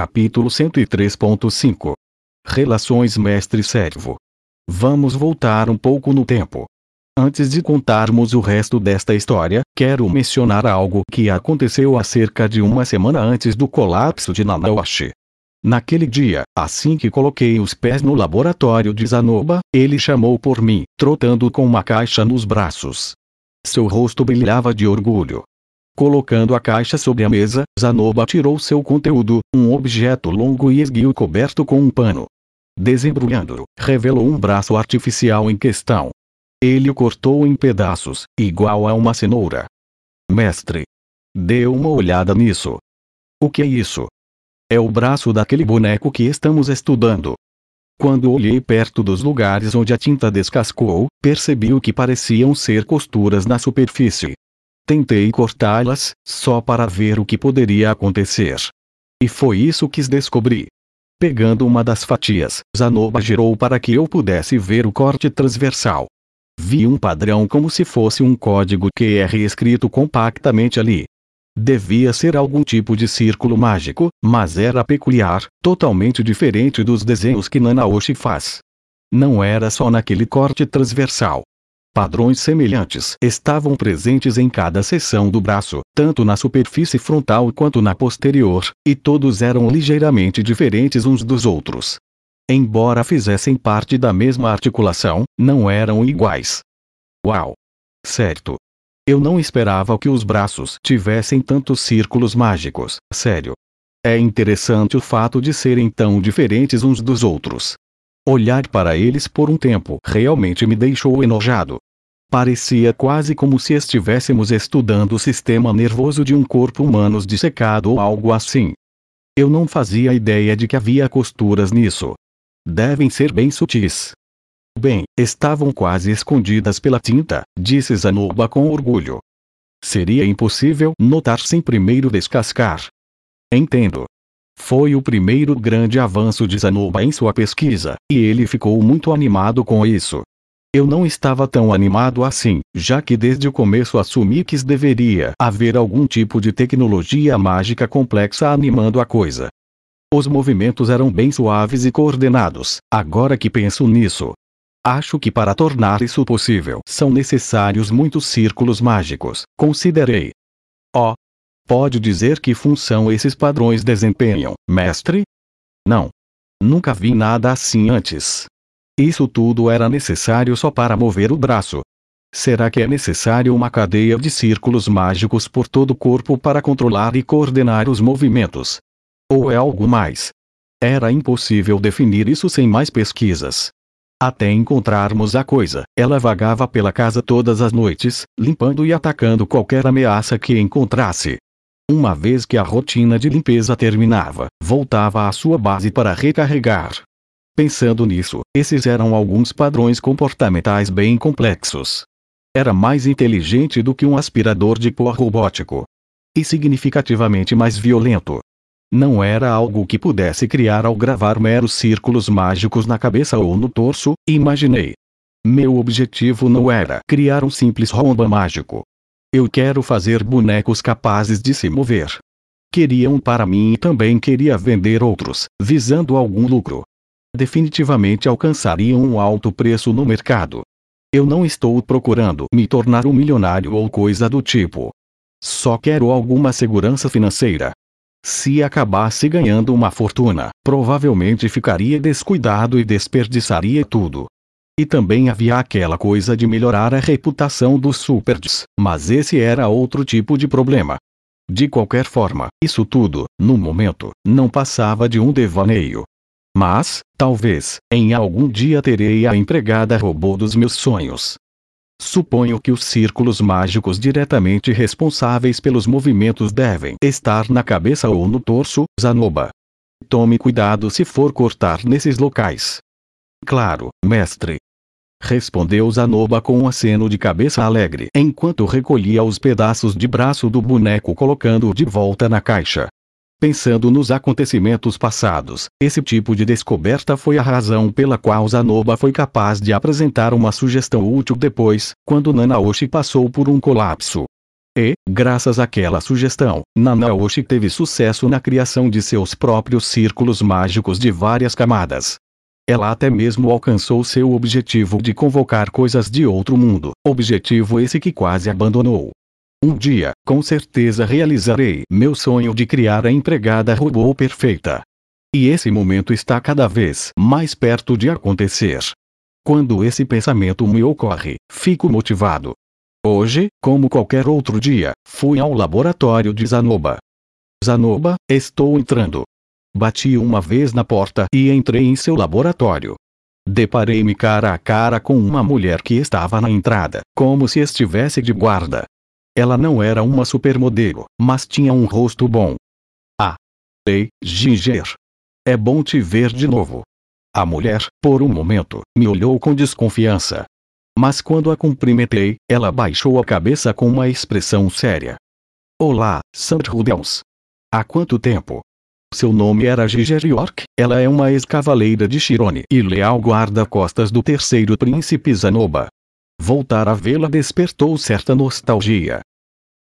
Capítulo 103.5 Relações mestre-servo. Vamos voltar um pouco no tempo. Antes de contarmos o resto desta história, quero mencionar algo que aconteceu há cerca de uma semana antes do colapso de Nanaoshi. Naquele dia, assim que coloquei os pés no laboratório de Zanoba, ele chamou por mim, trotando com uma caixa nos braços. Seu rosto brilhava de orgulho. Colocando a caixa sobre a mesa, Zanoba tirou seu conteúdo, um objeto longo e esguio coberto com um pano. Desembrulhando, revelou um braço artificial em questão. Ele o cortou em pedaços, igual a uma cenoura. Mestre. Dê uma olhada nisso. O que é isso? É o braço daquele boneco que estamos estudando. Quando olhei perto dos lugares onde a tinta descascou, percebi o que pareciam ser costuras na superfície. Tentei cortá-las, só para ver o que poderia acontecer. E foi isso que descobri. Pegando uma das fatias, Zanoba girou para que eu pudesse ver o corte transversal. Vi um padrão como se fosse um código QR escrito compactamente ali. Devia ser algum tipo de círculo mágico, mas era peculiar, totalmente diferente dos desenhos que Nanaoshi faz. Não era só naquele corte transversal. Padrões semelhantes estavam presentes em cada seção do braço, tanto na superfície frontal quanto na posterior, e todos eram ligeiramente diferentes uns dos outros. Embora fizessem parte da mesma articulação, não eram iguais. Uau! Certo. Eu não esperava que os braços tivessem tantos círculos mágicos, sério. É interessante o fato de serem tão diferentes uns dos outros. Olhar para eles por um tempo realmente me deixou enojado. Parecia quase como se estivéssemos estudando o sistema nervoso de um corpo humano dissecado ou algo assim. Eu não fazia ideia de que havia costuras nisso. Devem ser bem sutis. Bem, estavam quase escondidas pela tinta, disse Zanoba com orgulho. Seria impossível notar sem primeiro descascar. Entendo. Foi o primeiro grande avanço de Zanoba em sua pesquisa, e ele ficou muito animado com isso. Eu não estava tão animado assim, já que desde o começo assumi que deveria haver algum tipo de tecnologia mágica complexa animando a coisa. Os movimentos eram bem suaves e coordenados, agora que penso nisso. Acho que para tornar isso possível são necessários muitos círculos mágicos, considerei. Oh, Pode dizer que função esses padrões desempenham, mestre? Não. Nunca vi nada assim antes. Isso tudo era necessário só para mover o braço. Será que é necessário uma cadeia de círculos mágicos por todo o corpo para controlar e coordenar os movimentos? Ou é algo mais? Era impossível definir isso sem mais pesquisas. Até encontrarmos a coisa, ela vagava pela casa todas as noites, limpando e atacando qualquer ameaça que encontrasse. Uma vez que a rotina de limpeza terminava, voltava à sua base para recarregar. Pensando nisso, esses eram alguns padrões comportamentais bem complexos. Era mais inteligente do que um aspirador de pó robótico. E significativamente mais violento. Não era algo que pudesse criar ao gravar meros círculos mágicos na cabeça ou no torso, imaginei. Meu objetivo não era criar um simples romba mágico. Eu quero fazer bonecos capazes de se mover. Queria um para mim e também queria vender outros, visando algum lucro. Definitivamente alcançariam um alto preço no mercado. Eu não estou procurando me tornar um milionário ou coisa do tipo. Só quero alguma segurança financeira. Se acabasse ganhando uma fortuna, provavelmente ficaria descuidado e desperdiçaria tudo. E também havia aquela coisa de melhorar a reputação dos superds, mas esse era outro tipo de problema. De qualquer forma, isso tudo, no momento, não passava de um devaneio. Mas, talvez, em algum dia terei a empregada robô dos meus sonhos. Suponho que os círculos mágicos diretamente responsáveis pelos movimentos devem estar na cabeça ou no torso, Zanoba. Tome cuidado se for cortar nesses locais. Claro, mestre, Respondeu Zanoba com um aceno de cabeça alegre enquanto recolhia os pedaços de braço do boneco colocando-o de volta na caixa. Pensando nos acontecimentos passados, esse tipo de descoberta foi a razão pela qual Zanoba foi capaz de apresentar uma sugestão útil depois, quando Nanaoshi passou por um colapso. E, graças àquela sugestão, Nanaoshi teve sucesso na criação de seus próprios círculos mágicos de várias camadas. Ela até mesmo alcançou seu objetivo de convocar coisas de outro mundo, objetivo esse que quase abandonou. Um dia, com certeza realizarei meu sonho de criar a empregada robô perfeita. E esse momento está cada vez mais perto de acontecer. Quando esse pensamento me ocorre, fico motivado. Hoje, como qualquer outro dia, fui ao laboratório de Zanoba. Zanoba, estou entrando. Bati uma vez na porta e entrei em seu laboratório. Deparei-me cara a cara com uma mulher que estava na entrada, como se estivesse de guarda. Ela não era uma supermodelo, mas tinha um rosto bom. Ah! Ei, Ginger! É bom te ver de novo. A mulher, por um momento, me olhou com desconfiança. Mas quando a cumprimentei, ela baixou a cabeça com uma expressão séria. Olá, Rudels. Há quanto tempo? Seu nome era Giger York, ela é uma ex-cavaleira de Shirone e leal guarda-costas do terceiro príncipe Zanoba. Voltar a vê-la despertou certa nostalgia.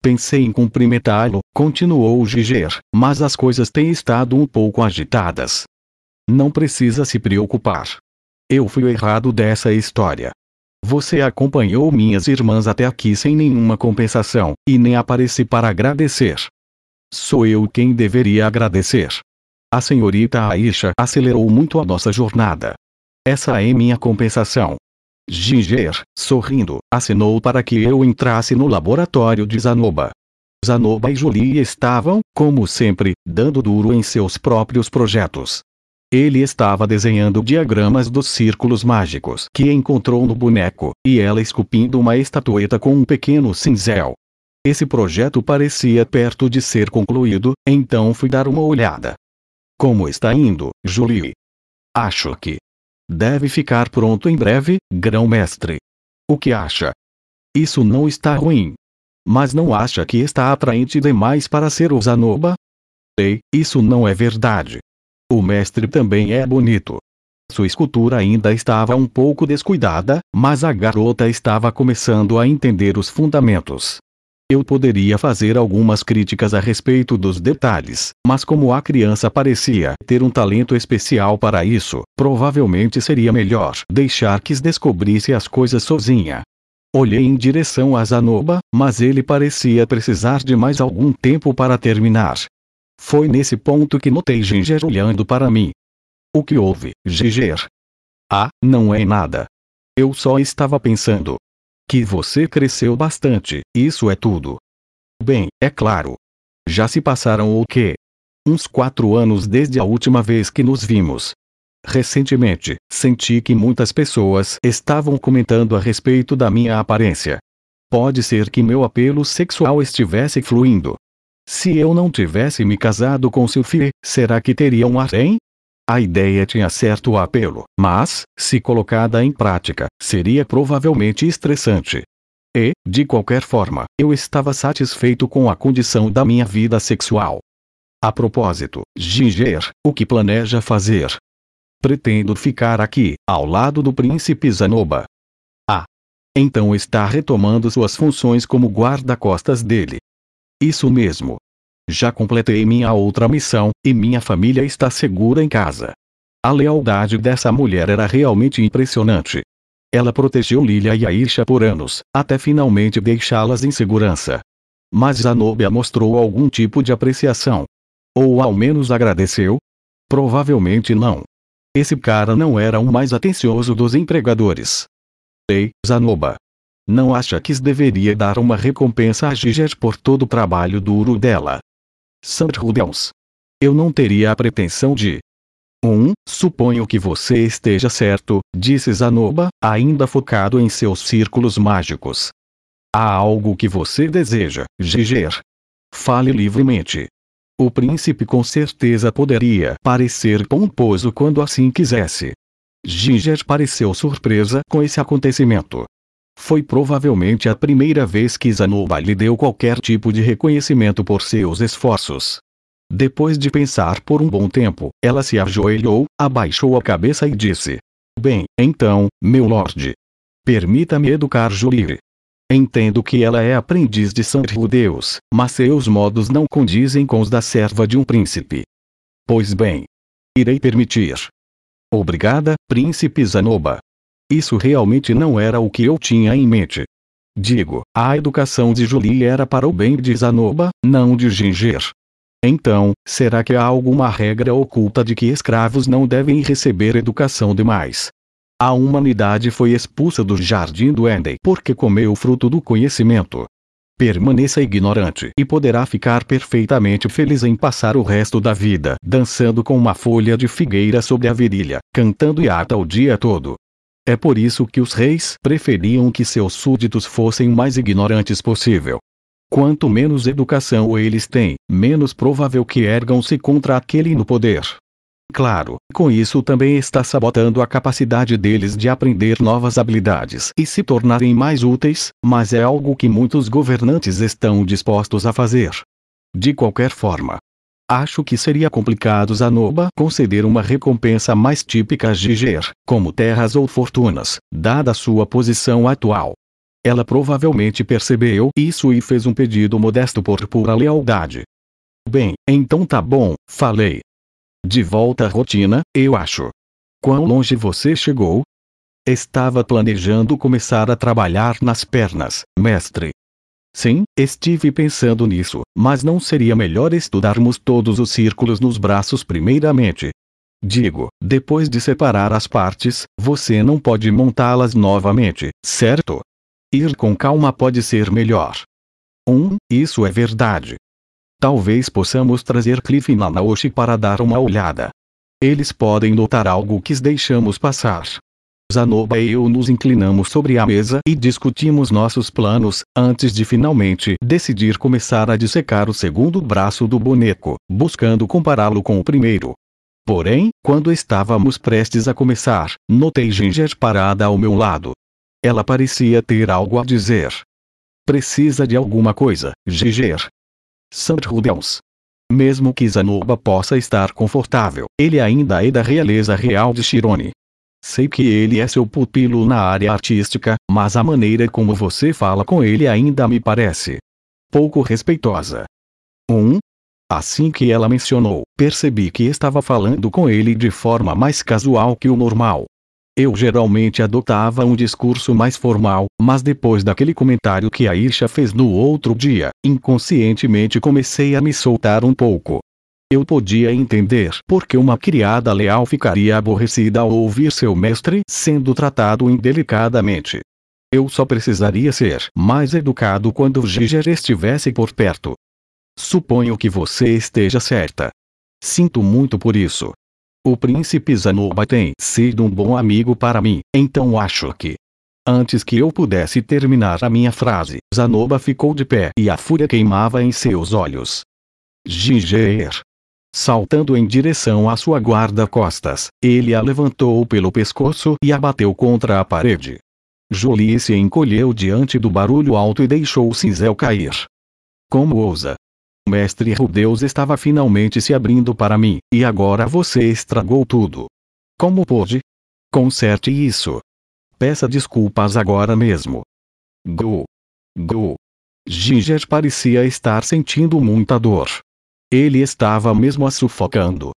Pensei em cumprimentá-lo, continuou Giger, mas as coisas têm estado um pouco agitadas. Não precisa se preocupar. Eu fui o errado dessa história. Você acompanhou minhas irmãs até aqui sem nenhuma compensação, e nem apareci para agradecer. Sou eu quem deveria agradecer. A senhorita Aisha acelerou muito a nossa jornada. Essa é minha compensação. Ginger, sorrindo, assinou para que eu entrasse no laboratório de Zanoba. Zanoba e Julie estavam, como sempre, dando duro em seus próprios projetos. Ele estava desenhando diagramas dos círculos mágicos que encontrou no boneco, e ela esculpindo uma estatueta com um pequeno cinzel. Esse projeto parecia perto de ser concluído, então fui dar uma olhada. Como está indo, Julie? Acho que deve ficar pronto em breve, grão-mestre. O que acha? Isso não está ruim. Mas não acha que está atraente demais para ser o Zanoba? Ei, isso não é verdade. O mestre também é bonito. Sua escultura ainda estava um pouco descuidada, mas a garota estava começando a entender os fundamentos. Eu poderia fazer algumas críticas a respeito dos detalhes, mas como a criança parecia ter um talento especial para isso, provavelmente seria melhor deixar que descobrisse as coisas sozinha. Olhei em direção a Zanoba, mas ele parecia precisar de mais algum tempo para terminar. Foi nesse ponto que notei Ginger olhando para mim. O que houve, Ginger? Ah, não é nada. Eu só estava pensando. Que você cresceu bastante, isso é tudo. Bem, é claro. Já se passaram o quê? Uns quatro anos desde a última vez que nos vimos. Recentemente, senti que muitas pessoas estavam comentando a respeito da minha aparência. Pode ser que meu apelo sexual estivesse fluindo, se eu não tivesse me casado com Sylphie, será que teria um harém? A ideia tinha certo apelo, mas, se colocada em prática, seria provavelmente estressante. E, de qualquer forma, eu estava satisfeito com a condição da minha vida sexual. A propósito, Ginger, o que planeja fazer? Pretendo ficar aqui, ao lado do príncipe Zanoba. Ah! Então está retomando suas funções como guarda-costas dele. Isso mesmo. Já completei minha outra missão, e minha família está segura em casa. A lealdade dessa mulher era realmente impressionante. Ela protegeu Lilia e Aisha por anos, até finalmente deixá-las em segurança. Mas Zanobia mostrou algum tipo de apreciação. Ou ao menos agradeceu? Provavelmente não. Esse cara não era o mais atencioso dos empregadores. Ei, Zanoba, não acha que deveria dar uma recompensa a Giger por todo o trabalho duro dela? Sandrudels. Eu não teria a pretensão de. 1. Um, suponho que você esteja certo, disse Zanoba, ainda focado em seus círculos mágicos. Há algo que você deseja, Giger. Fale livremente. O príncipe com certeza poderia parecer pomposo quando assim quisesse. Ginger pareceu surpresa com esse acontecimento. Foi provavelmente a primeira vez que Zanoba lhe deu qualquer tipo de reconhecimento por seus esforços. Depois de pensar por um bom tempo, ela se ajoelhou, abaixou a cabeça e disse: Bem, então, meu lord. Permita-me educar Julie. Entendo que ela é aprendiz de Sanru Deus, mas seus modos não condizem com os da serva de um príncipe. Pois bem. Irei permitir. Obrigada, príncipe Zanoba. Isso realmente não era o que eu tinha em mente. Digo, a educação de Julie era para o bem de Zanoba, não de Ginger. Então, será que há alguma regra oculta de que escravos não devem receber educação demais? A humanidade foi expulsa do jardim do Éden porque comeu o fruto do conhecimento. Permaneça ignorante e poderá ficar perfeitamente feliz em passar o resto da vida dançando com uma folha de figueira sobre a virilha, cantando ata o dia todo. É por isso que os reis preferiam que seus súditos fossem o mais ignorantes possível. Quanto menos educação eles têm, menos provável que ergam-se contra aquele no poder. Claro, com isso também está sabotando a capacidade deles de aprender novas habilidades e se tornarem mais úteis, mas é algo que muitos governantes estão dispostos a fazer. De qualquer forma, Acho que seria complicado Zanoba conceder uma recompensa mais típica a Giger, como terras ou fortunas, dada sua posição atual. Ela provavelmente percebeu isso e fez um pedido modesto por pura lealdade. Bem, então tá bom, falei. De volta à rotina, eu acho. Quão longe você chegou? Estava planejando começar a trabalhar nas pernas, mestre. Sim, estive pensando nisso, mas não seria melhor estudarmos todos os círculos nos braços primeiramente? Digo, depois de separar as partes, você não pode montá-las novamente, certo? Ir com calma pode ser melhor. 1. Um, isso é verdade. Talvez possamos trazer Cliff e Nanaoshi para dar uma olhada. Eles podem notar algo que deixamos passar. Zanoba e eu nos inclinamos sobre a mesa e discutimos nossos planos, antes de finalmente decidir começar a dissecar o segundo braço do boneco, buscando compará-lo com o primeiro. Porém, quando estávamos prestes a começar, notei Ginger parada ao meu lado. Ela parecia ter algo a dizer. Precisa de alguma coisa, Ginger. Sandrudels. Mesmo que Zanoba possa estar confortável, ele ainda é da realeza real de Shirone. Sei que ele é seu pupilo na área artística, mas a maneira como você fala com ele ainda me parece pouco respeitosa. 1. Um, assim que ela mencionou, percebi que estava falando com ele de forma mais casual que o normal. Eu geralmente adotava um discurso mais formal, mas depois daquele comentário que a Isha fez no outro dia, inconscientemente comecei a me soltar um pouco. Eu podia entender por que uma criada leal ficaria aborrecida ao ouvir seu mestre sendo tratado indelicadamente. Eu só precisaria ser mais educado quando Giger estivesse por perto. Suponho que você esteja certa. Sinto muito por isso. O príncipe Zanoba tem sido um bom amigo para mim, então acho que. Antes que eu pudesse terminar a minha frase, Zanoba ficou de pé e a fúria queimava em seus olhos. Ginger, Saltando em direção à sua guarda-costas, ele a levantou pelo pescoço e a bateu contra a parede. Jolie se encolheu diante do barulho alto e deixou o cinzel cair. Como ousa? Mestre Rudeus estava finalmente se abrindo para mim, e agora você estragou tudo. Como pôde? Conserte isso. Peça desculpas agora mesmo. Go. Go. Ginger parecia estar sentindo muita dor. Ele estava mesmo a sufocando.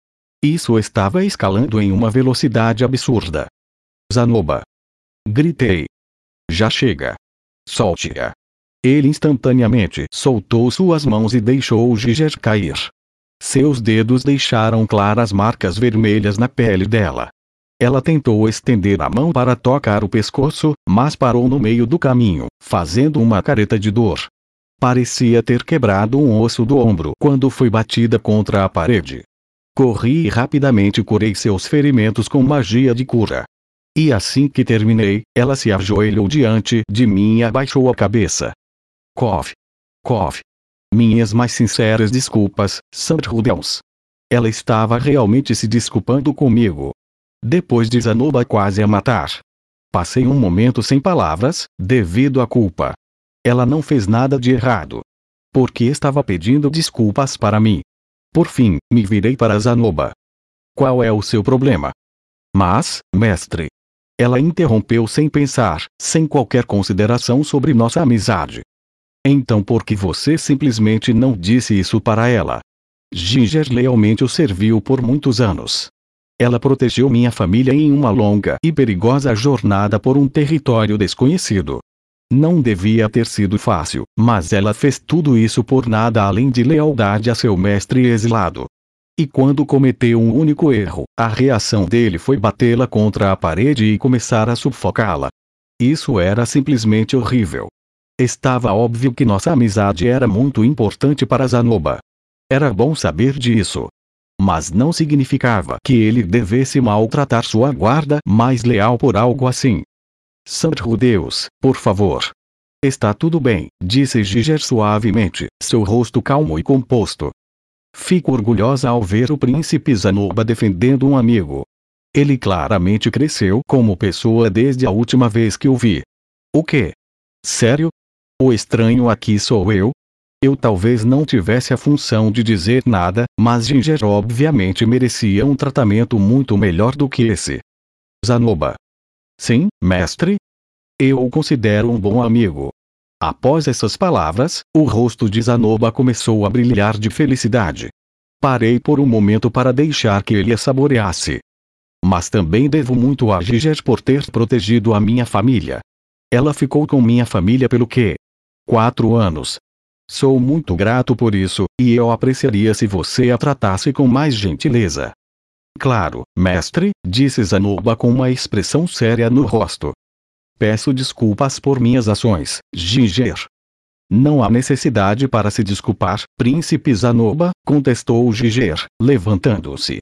Isso estava escalando em uma velocidade absurda. Zanoba. Gritei. Já chega. Solte-a. Ele instantaneamente soltou suas mãos e deixou o Giger cair. Seus dedos deixaram claras marcas vermelhas na pele dela. Ela tentou estender a mão para tocar o pescoço, mas parou no meio do caminho, fazendo uma careta de dor. Parecia ter quebrado um osso do ombro quando foi batida contra a parede. Corri e rapidamente curei seus ferimentos com magia de cura. E assim que terminei, ela se ajoelhou diante de mim e abaixou a cabeça. Cove. Cove. Minhas mais sinceras desculpas, Sandrudels. Ela estava realmente se desculpando comigo. Depois de Zanoba quase a matar. Passei um momento sem palavras, devido à culpa. Ela não fez nada de errado. Porque estava pedindo desculpas para mim. Por fim, me virei para Zanoba. Qual é o seu problema? Mas, mestre. Ela interrompeu sem pensar, sem qualquer consideração sobre nossa amizade. Então por que você simplesmente não disse isso para ela? Ginger lealmente o serviu por muitos anos. Ela protegeu minha família em uma longa e perigosa jornada por um território desconhecido. Não devia ter sido fácil, mas ela fez tudo isso por nada além de lealdade a seu mestre exilado. E quando cometeu um único erro, a reação dele foi batê-la contra a parede e começar a sufocá-la. Isso era simplesmente horrível. Estava óbvio que nossa amizade era muito importante para Zanoba. Era bom saber disso. Mas não significava que ele devesse maltratar sua guarda mais leal por algo assim. Santo Deus, por favor. Está tudo bem, disse Giger suavemente, seu rosto calmo e composto. Fico orgulhosa ao ver o príncipe Zanoba defendendo um amigo. Ele claramente cresceu como pessoa desde a última vez que o vi. O quê? Sério? O estranho aqui sou eu? Eu talvez não tivesse a função de dizer nada, mas Ginger obviamente merecia um tratamento muito melhor do que esse. Zanoba. Sim, mestre? Eu o considero um bom amigo. Após essas palavras, o rosto de Zanoba começou a brilhar de felicidade. Parei por um momento para deixar que ele a saboreasse. Mas também devo muito a Giger por ter protegido a minha família. Ela ficou com minha família pelo quê? Quatro anos, Sou muito grato por isso, e eu apreciaria se você a tratasse com mais gentileza. Claro, mestre, disse Zanuba com uma expressão séria no rosto. Peço desculpas por minhas ações, Ginger. Não há necessidade para se desculpar, príncipe Zanoba, contestou Giger, levantando-se.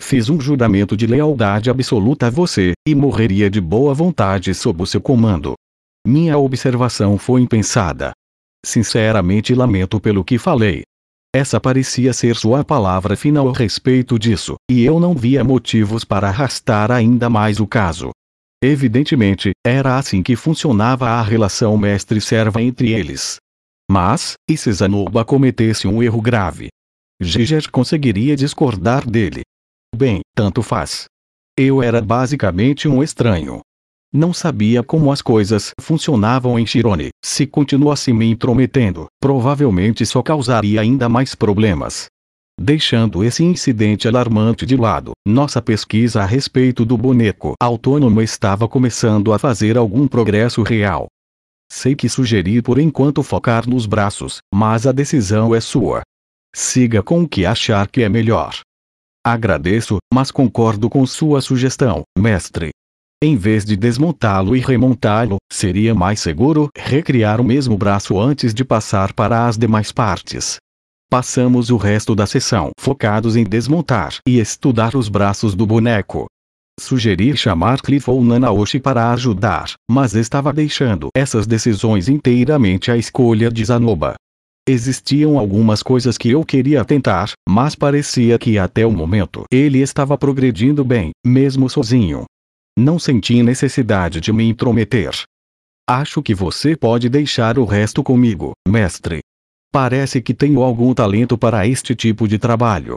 Fiz um juramento de lealdade absoluta a você, e morreria de boa vontade sob o seu comando. Minha observação foi impensada, Sinceramente lamento pelo que falei. Essa parecia ser sua palavra final a respeito disso, e eu não via motivos para arrastar ainda mais o caso. Evidentemente, era assim que funcionava a relação mestre-serva entre eles. Mas, e se Zanuba cometesse um erro grave? Giger conseguiria discordar dele. Bem, tanto faz. Eu era basicamente um estranho, não sabia como as coisas funcionavam em Chirone. Se continuasse me intrometendo, provavelmente só causaria ainda mais problemas. Deixando esse incidente alarmante de lado, nossa pesquisa a respeito do boneco autônomo estava começando a fazer algum progresso real. Sei que sugeri por enquanto focar nos braços, mas a decisão é sua. Siga com o que achar que é melhor. Agradeço, mas concordo com sua sugestão, mestre. Em vez de desmontá-lo e remontá-lo, seria mais seguro recriar o mesmo braço antes de passar para as demais partes. Passamos o resto da sessão focados em desmontar e estudar os braços do boneco. Sugeri chamar Cliff ou Nanaoshi para ajudar, mas estava deixando essas decisões inteiramente à escolha de Zanoba. Existiam algumas coisas que eu queria tentar, mas parecia que até o momento ele estava progredindo bem, mesmo sozinho. Não senti necessidade de me intrometer. Acho que você pode deixar o resto comigo, mestre. Parece que tenho algum talento para este tipo de trabalho.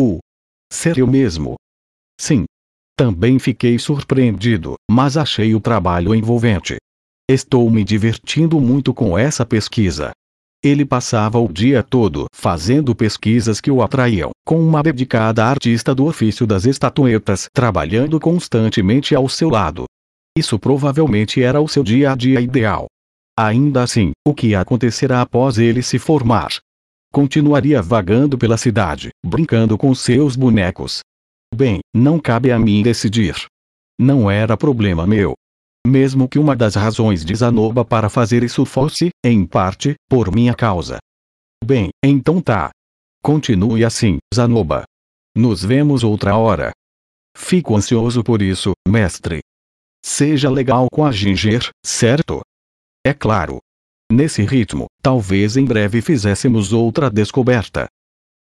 O. Sério mesmo? Sim. Também fiquei surpreendido, mas achei o trabalho envolvente. Estou me divertindo muito com essa pesquisa. Ele passava o dia todo fazendo pesquisas que o atraíam, com uma dedicada artista do ofício das estatuetas trabalhando constantemente ao seu lado. Isso provavelmente era o seu dia a dia ideal. Ainda assim, o que acontecerá após ele se formar? Continuaria vagando pela cidade, brincando com seus bonecos. Bem, não cabe a mim decidir. Não era problema meu. Mesmo que uma das razões de Zanoba para fazer isso fosse, em parte, por minha causa. Bem, então tá. Continue assim, Zanoba. Nos vemos outra hora. Fico ansioso por isso, mestre. Seja legal com a Ginger, certo? É claro. Nesse ritmo, talvez em breve fizéssemos outra descoberta.